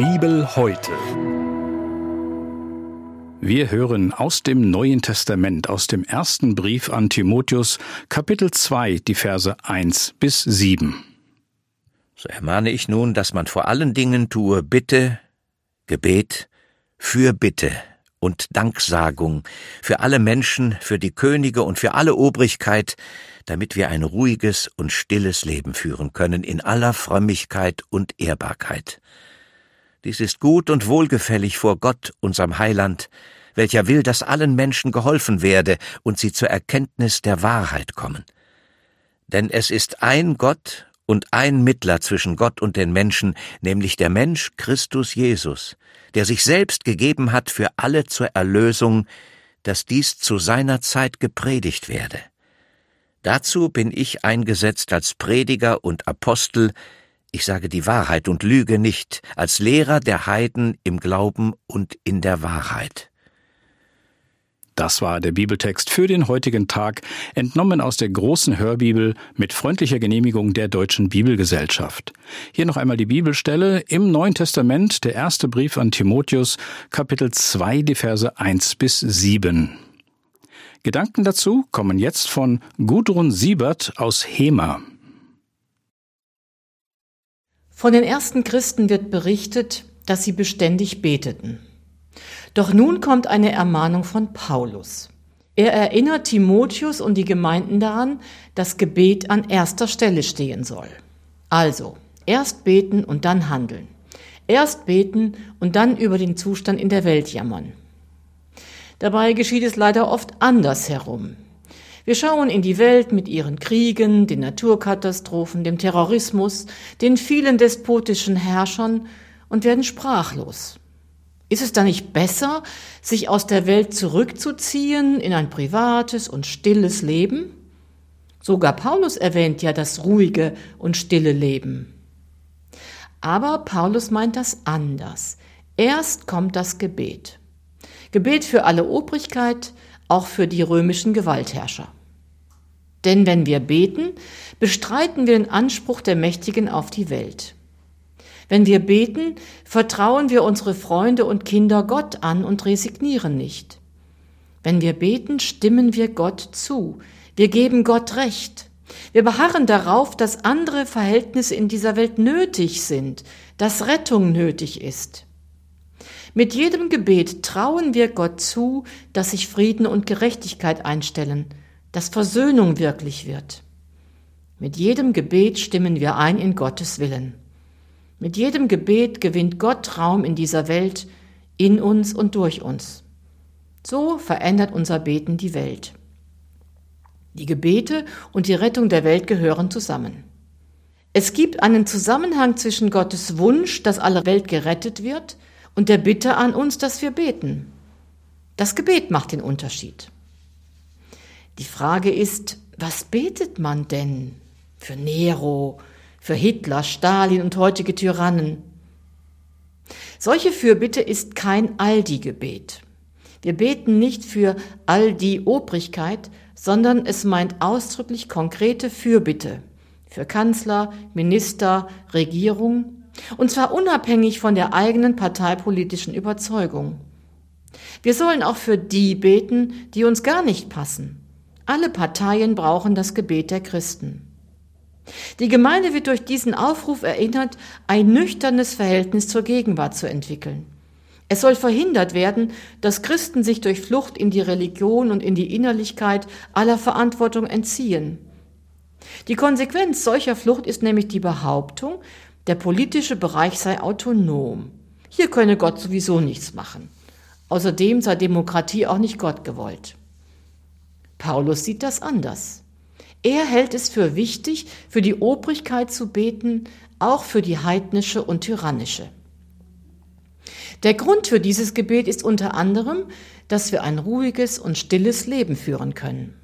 Bibel heute. Wir hören aus dem Neuen Testament, aus dem ersten Brief an Timotheus, Kapitel 2, die Verse 1 bis 7. So ermahne ich nun, dass man vor allen Dingen tue Bitte, Gebet, Fürbitte und Danksagung für alle Menschen, für die Könige und für alle Obrigkeit, damit wir ein ruhiges und stilles Leben führen können in aller Frömmigkeit und Ehrbarkeit. Dies ist gut und wohlgefällig vor Gott, unserem Heiland, welcher will, dass allen Menschen geholfen werde und sie zur Erkenntnis der Wahrheit kommen. Denn es ist ein Gott und ein Mittler zwischen Gott und den Menschen, nämlich der Mensch Christus Jesus, der sich selbst gegeben hat für alle zur Erlösung, dass dies zu seiner Zeit gepredigt werde. Dazu bin ich eingesetzt als Prediger und Apostel, ich sage die Wahrheit und lüge nicht, als Lehrer der Heiden im Glauben und in der Wahrheit. Das war der Bibeltext für den heutigen Tag, entnommen aus der großen Hörbibel mit freundlicher Genehmigung der Deutschen Bibelgesellschaft. Hier noch einmal die Bibelstelle im Neuen Testament, der erste Brief an Timotheus, Kapitel 2, die Verse 1 bis 7. Gedanken dazu kommen jetzt von Gudrun Siebert aus Hema. Von den ersten Christen wird berichtet, dass sie beständig beteten. Doch nun kommt eine Ermahnung von Paulus. Er erinnert Timotheus und die Gemeinden daran, dass Gebet an erster Stelle stehen soll. Also, erst beten und dann handeln. Erst beten und dann über den Zustand in der Welt jammern. Dabei geschieht es leider oft andersherum. Wir schauen in die Welt mit ihren Kriegen, den Naturkatastrophen, dem Terrorismus, den vielen despotischen Herrschern und werden sprachlos. Ist es da nicht besser, sich aus der Welt zurückzuziehen in ein privates und stilles Leben? Sogar Paulus erwähnt ja das ruhige und stille Leben. Aber Paulus meint das anders. Erst kommt das Gebet. Gebet für alle Obrigkeit, auch für die römischen Gewaltherrscher. Denn wenn wir beten, bestreiten wir den Anspruch der Mächtigen auf die Welt. Wenn wir beten, vertrauen wir unsere Freunde und Kinder Gott an und resignieren nicht. Wenn wir beten, stimmen wir Gott zu. Wir geben Gott Recht. Wir beharren darauf, dass andere Verhältnisse in dieser Welt nötig sind, dass Rettung nötig ist. Mit jedem Gebet trauen wir Gott zu, dass sich Frieden und Gerechtigkeit einstellen, dass Versöhnung wirklich wird. Mit jedem Gebet stimmen wir ein in Gottes Willen. Mit jedem Gebet gewinnt Gott Raum in dieser Welt, in uns und durch uns. So verändert unser Beten die Welt. Die Gebete und die Rettung der Welt gehören zusammen. Es gibt einen Zusammenhang zwischen Gottes Wunsch, dass alle Welt gerettet wird, und der Bitte an uns, dass wir beten. Das Gebet macht den Unterschied. Die Frage ist, was betet man denn für Nero, für Hitler, Stalin und heutige Tyrannen. Solche Fürbitte ist kein Aldi-Gebet. Wir beten nicht für all die Obrigkeit, sondern es meint ausdrücklich konkrete Fürbitte für Kanzler, Minister, Regierung, und zwar unabhängig von der eigenen parteipolitischen Überzeugung. Wir sollen auch für die beten, die uns gar nicht passen. Alle Parteien brauchen das Gebet der Christen. Die Gemeinde wird durch diesen Aufruf erinnert, ein nüchternes Verhältnis zur Gegenwart zu entwickeln. Es soll verhindert werden, dass Christen sich durch Flucht in die Religion und in die Innerlichkeit aller Verantwortung entziehen. Die Konsequenz solcher Flucht ist nämlich die Behauptung, der politische Bereich sei autonom. Hier könne Gott sowieso nichts machen. Außerdem sei Demokratie auch nicht Gott gewollt. Paulus sieht das anders. Er hält es für wichtig, für die Obrigkeit zu beten, auch für die heidnische und tyrannische. Der Grund für dieses Gebet ist unter anderem, dass wir ein ruhiges und stilles Leben führen können.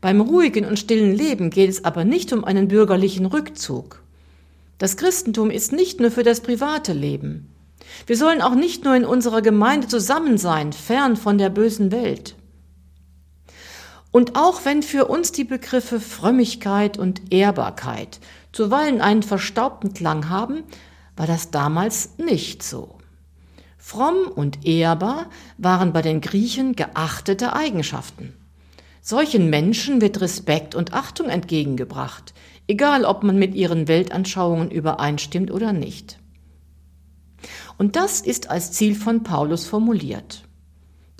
Beim ruhigen und stillen Leben geht es aber nicht um einen bürgerlichen Rückzug. Das Christentum ist nicht nur für das private Leben. Wir sollen auch nicht nur in unserer Gemeinde zusammen sein, fern von der bösen Welt. Und auch wenn für uns die Begriffe Frömmigkeit und Ehrbarkeit zuweilen einen verstaubten Klang haben, war das damals nicht so. Fromm und ehrbar waren bei den Griechen geachtete Eigenschaften. Solchen Menschen wird Respekt und Achtung entgegengebracht, egal ob man mit ihren Weltanschauungen übereinstimmt oder nicht. Und das ist als Ziel von Paulus formuliert.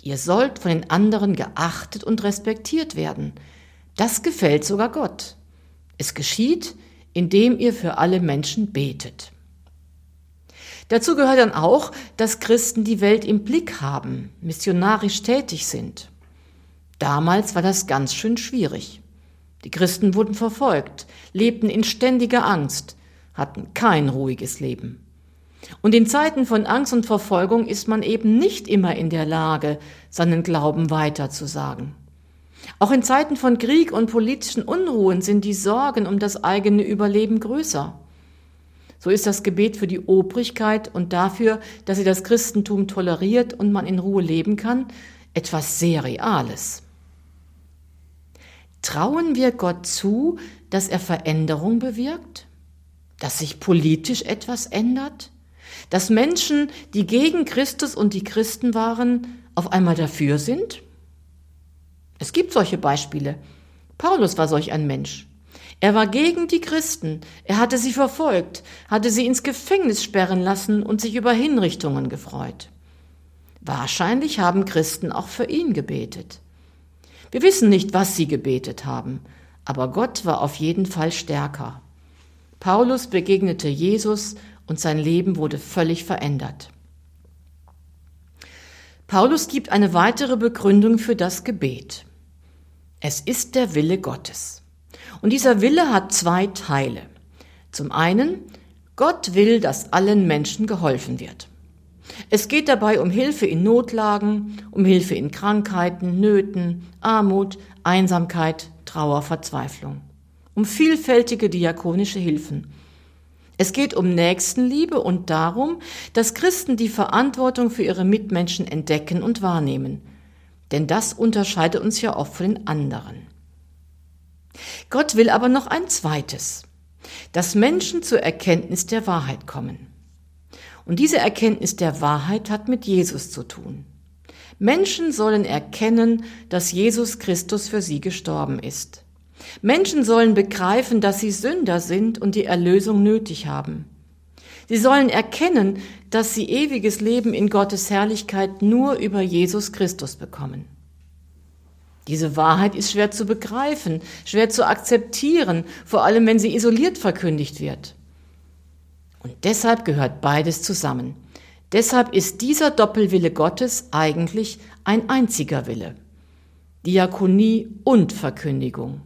Ihr sollt von den anderen geachtet und respektiert werden. Das gefällt sogar Gott. Es geschieht, indem ihr für alle Menschen betet. Dazu gehört dann auch, dass Christen die Welt im Blick haben, missionarisch tätig sind. Damals war das ganz schön schwierig. Die Christen wurden verfolgt, lebten in ständiger Angst, hatten kein ruhiges Leben. Und in Zeiten von Angst und Verfolgung ist man eben nicht immer in der Lage, seinen Glauben weiterzusagen. Auch in Zeiten von Krieg und politischen Unruhen sind die Sorgen um das eigene Überleben größer. So ist das Gebet für die Obrigkeit und dafür, dass sie das Christentum toleriert und man in Ruhe leben kann, etwas sehr Reales. Trauen wir Gott zu, dass er Veränderung bewirkt? Dass sich politisch etwas ändert? Dass Menschen, die gegen Christus und die Christen waren, auf einmal dafür sind? Es gibt solche Beispiele. Paulus war solch ein Mensch. Er war gegen die Christen, er hatte sie verfolgt, hatte sie ins Gefängnis sperren lassen und sich über Hinrichtungen gefreut. Wahrscheinlich haben Christen auch für ihn gebetet. Wir wissen nicht, was sie gebetet haben, aber Gott war auf jeden Fall stärker. Paulus begegnete Jesus und sein Leben wurde völlig verändert. Paulus gibt eine weitere Begründung für das Gebet. Es ist der Wille Gottes. Und dieser Wille hat zwei Teile. Zum einen, Gott will, dass allen Menschen geholfen wird. Es geht dabei um Hilfe in Notlagen, um Hilfe in Krankheiten, Nöten, Armut, Einsamkeit, Trauer, Verzweiflung. Um vielfältige diakonische Hilfen. Es geht um Nächstenliebe und darum, dass Christen die Verantwortung für ihre Mitmenschen entdecken und wahrnehmen. Denn das unterscheidet uns ja oft von den anderen. Gott will aber noch ein zweites, dass Menschen zur Erkenntnis der Wahrheit kommen. Und diese Erkenntnis der Wahrheit hat mit Jesus zu tun. Menschen sollen erkennen, dass Jesus Christus für sie gestorben ist. Menschen sollen begreifen, dass sie Sünder sind und die Erlösung nötig haben. Sie sollen erkennen, dass sie ewiges Leben in Gottes Herrlichkeit nur über Jesus Christus bekommen. Diese Wahrheit ist schwer zu begreifen, schwer zu akzeptieren, vor allem wenn sie isoliert verkündigt wird. Und deshalb gehört beides zusammen. Deshalb ist dieser Doppelwille Gottes eigentlich ein einziger Wille. Diakonie und Verkündigung.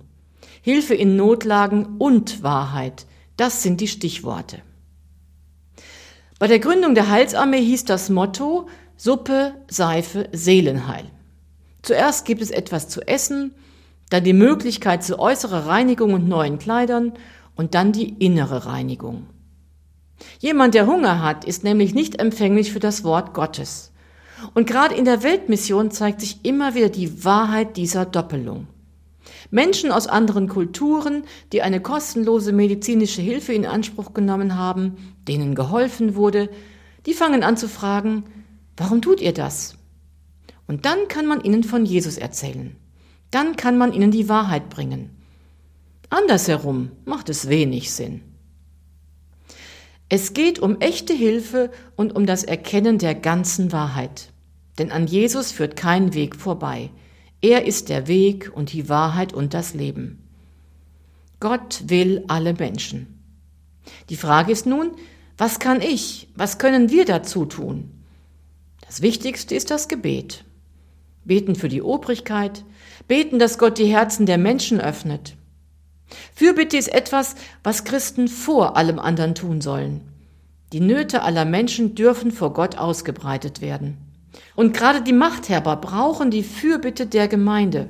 Hilfe in Notlagen und Wahrheit. Das sind die Stichworte. Bei der Gründung der Heilsarmee hieß das Motto Suppe, Seife, Seelenheil. Zuerst gibt es etwas zu essen, dann die Möglichkeit zu äußerer Reinigung und neuen Kleidern und dann die innere Reinigung. Jemand, der Hunger hat, ist nämlich nicht empfänglich für das Wort Gottes. Und gerade in der Weltmission zeigt sich immer wieder die Wahrheit dieser Doppelung. Menschen aus anderen Kulturen, die eine kostenlose medizinische Hilfe in Anspruch genommen haben, denen geholfen wurde, die fangen an zu fragen, warum tut ihr das? Und dann kann man ihnen von Jesus erzählen. Dann kann man ihnen die Wahrheit bringen. Andersherum macht es wenig Sinn. Es geht um echte Hilfe und um das Erkennen der ganzen Wahrheit. Denn an Jesus führt kein Weg vorbei. Er ist der Weg und die Wahrheit und das Leben. Gott will alle Menschen. Die Frage ist nun, was kann ich, was können wir dazu tun? Das Wichtigste ist das Gebet. Beten für die Obrigkeit, beten, dass Gott die Herzen der Menschen öffnet, Fürbitte ist etwas, was Christen vor allem anderen tun sollen. Die Nöte aller Menschen dürfen vor Gott ausgebreitet werden. Und gerade die Machthaber brauchen die Fürbitte der Gemeinde.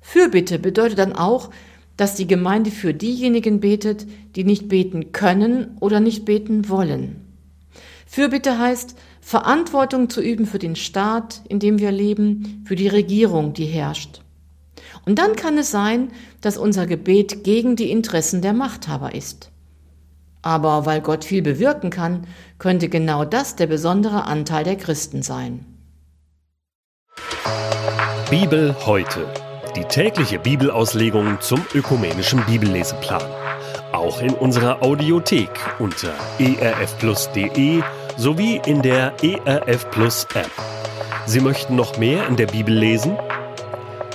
Fürbitte bedeutet dann auch, dass die Gemeinde für diejenigen betet, die nicht beten können oder nicht beten wollen. Fürbitte heißt, Verantwortung zu üben für den Staat, in dem wir leben, für die Regierung, die herrscht. Und dann kann es sein, dass unser Gebet gegen die Interessen der Machthaber ist. Aber weil Gott viel bewirken kann, könnte genau das der besondere Anteil der Christen sein. Bibel heute. Die tägliche Bibelauslegung zum ökumenischen Bibelleseplan. Auch in unserer Audiothek unter erfplus.de sowie in der ERF Plus App. Sie möchten noch mehr in der Bibel lesen?